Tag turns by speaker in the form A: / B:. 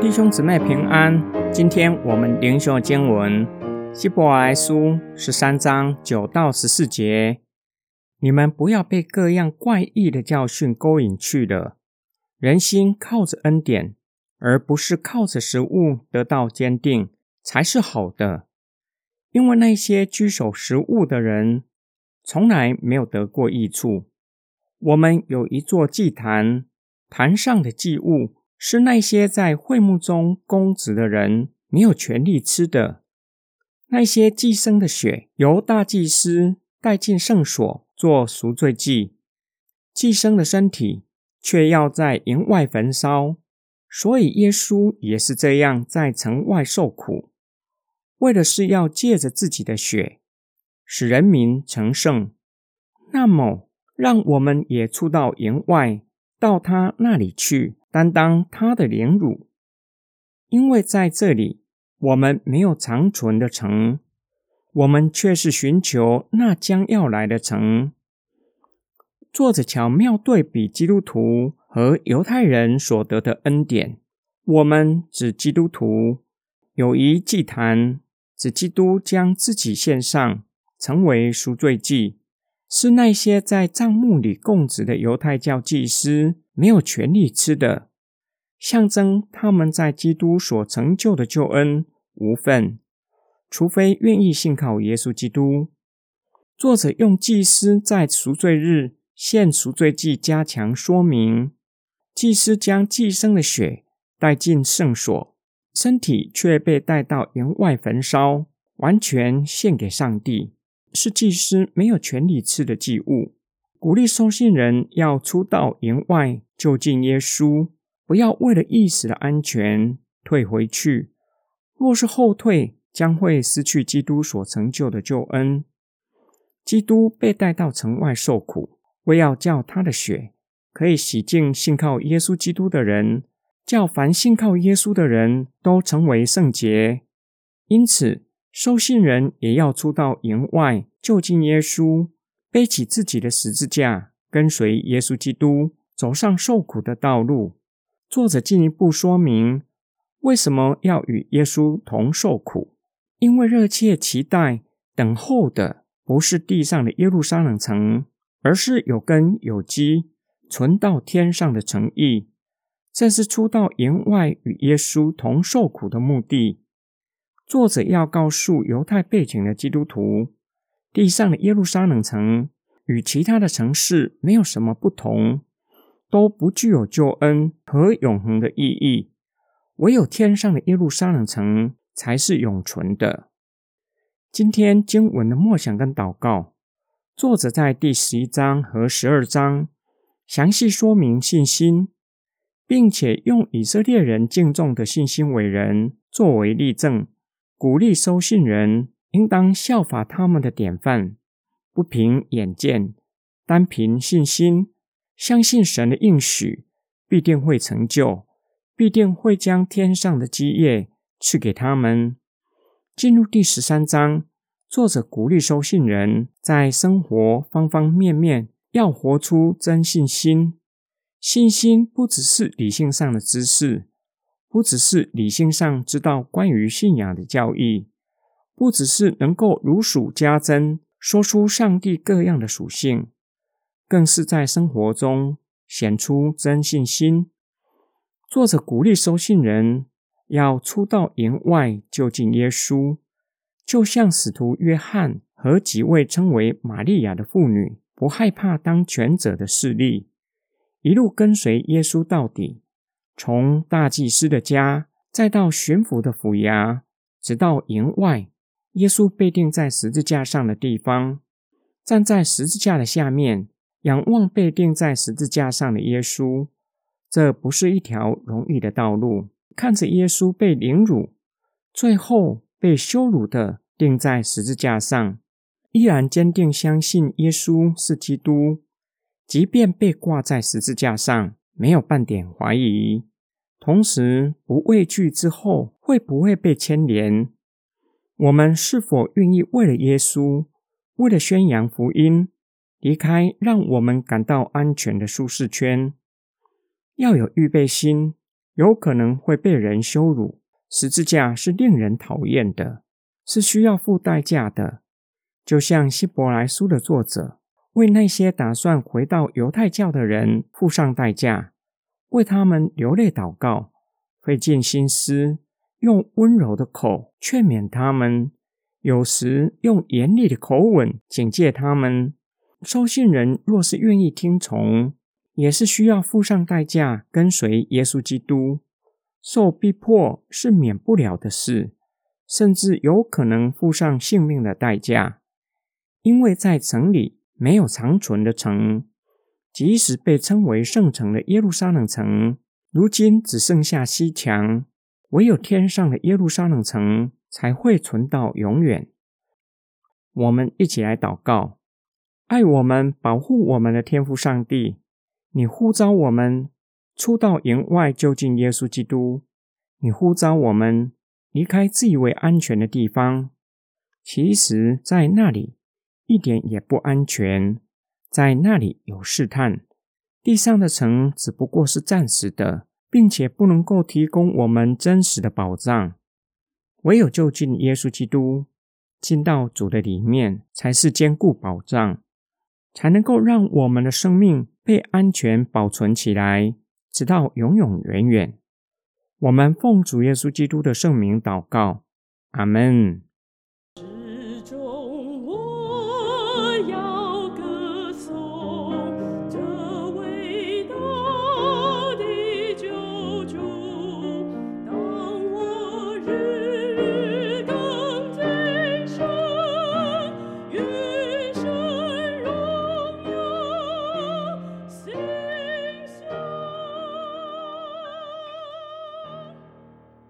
A: 弟兄姊妹平安，今天我们灵修经文希伯来书十三章九到十四节。你们不要被各样怪异的教训勾引去了。人心靠着恩典，而不是靠着食物得到坚定，才是好的。因为那些居守食物的人，从来没有得过益处。我们有一座祭坛，坛上的祭物。是那些在会幕中供职的人没有权利吃的。那些寄生的血由大祭司带进圣所做赎罪祭，寄生的身体却要在营外焚烧。所以耶稣也是这样在城外受苦，为的是要借着自己的血使人民成圣。那么，让我们也出到营外，到他那里去。担当他的凌辱，因为在这里我们没有长存的城，我们却是寻求那将要来的城。作者巧妙对比基督徒和犹太人所得的恩典。我们指基督徒有一祭坛，指基督将自己献上，成为赎罪祭，是那些在帐幕里供职的犹太教祭司。没有权利吃的，象征他们在基督所成就的救恩无份，除非愿意信靠耶稣基督。作者用祭司在赎罪日献赎罪祭加强说明，祭司将祭牲的血带进圣所，身体却被带到营外焚烧，完全献给上帝，是祭司没有权利吃的祭物。鼓励收信人要出到营外就近耶稣，不要为了一时的安全退回去。若是后退，将会失去基督所成就的救恩。基督被带到城外受苦，为要叫他的血可以洗净信靠耶稣基督的人，叫凡信靠耶稣的人都成为圣洁。因此，收信人也要出到营外就近耶稣。背起自己的十字架，跟随耶稣基督走上受苦的道路。作者进一步说明，为什么要与耶稣同受苦？因为热切期待、等候的不是地上的耶路撒冷城，而是有根有基、存到天上的诚意。这是出到营外与耶稣同受苦的目的。作者要告诉犹太背景的基督徒。地上的耶路撒冷城与其他的城市没有什么不同，都不具有救恩和永恒的意义。唯有天上的耶路撒冷城才是永存的。今天经文的默想跟祷告，作者在第十一章和十二章详细说明信心，并且用以色列人敬重的信心伟人作为例证，鼓励收信人。应当效法他们的典范，不凭眼见，单凭信心，相信神的应许必定会成就，必定会将天上的基业赐给他们。进入第十三章，作者鼓励收信人在生活方方面面要活出真信心。信心不只是理性上的知识，不只是理性上知道关于信仰的教义。不只是能够如数家珍说出上帝各样的属性，更是在生活中显出真信心。作者鼓励收信人要出到营外就近耶稣，就像使徒约翰和几位称为玛利亚的妇女，不害怕当权者的势力，一路跟随耶稣到底，从大祭司的家，再到巡抚的府衙，直到营外。耶稣被钉在十字架上的地方，站在十字架的下面，仰望被钉在十字架上的耶稣。这不是一条容易的道路。看着耶稣被凌辱，最后被羞辱的钉在十字架上，依然坚定相信耶稣是基督，即便被挂在十字架上，没有半点怀疑，同时不畏惧之后会不会被牵连。我们是否愿意为了耶稣，为了宣扬福音，离开让我们感到安全的舒适圈。要有预备心，有可能会被人羞辱。十字架是令人讨厌的，是需要付代价的。就像希伯来书的作者为那些打算回到犹太教的人付上代价，为他们流泪祷告，费尽心思，用温柔的口劝勉他们，有时用严厉的口吻警戒他们。收信人若是愿意听从，也是需要付上代价跟随耶稣基督。受逼迫是免不了的事，甚至有可能付上性命的代价。因为在城里没有长存的城，即使被称为圣城的耶路撒冷城，如今只剩下西墙，唯有天上的耶路撒冷城才会存到永远。我们一起来祷告：爱我们、保护我们的天父上帝，你呼召我们。出到营外，就近耶稣基督。你呼召我们离开自以为安全的地方，其实，在那里一点也不安全，在那里有试探。地上的城只不过是暂时的，并且不能够提供我们真实的保障。唯有就近耶稣基督，进到主的里面，才是坚固保障，才能够让我们的生命被安全保存起来。直到永永远远，我们奉主耶稣基督的圣名祷告，阿门。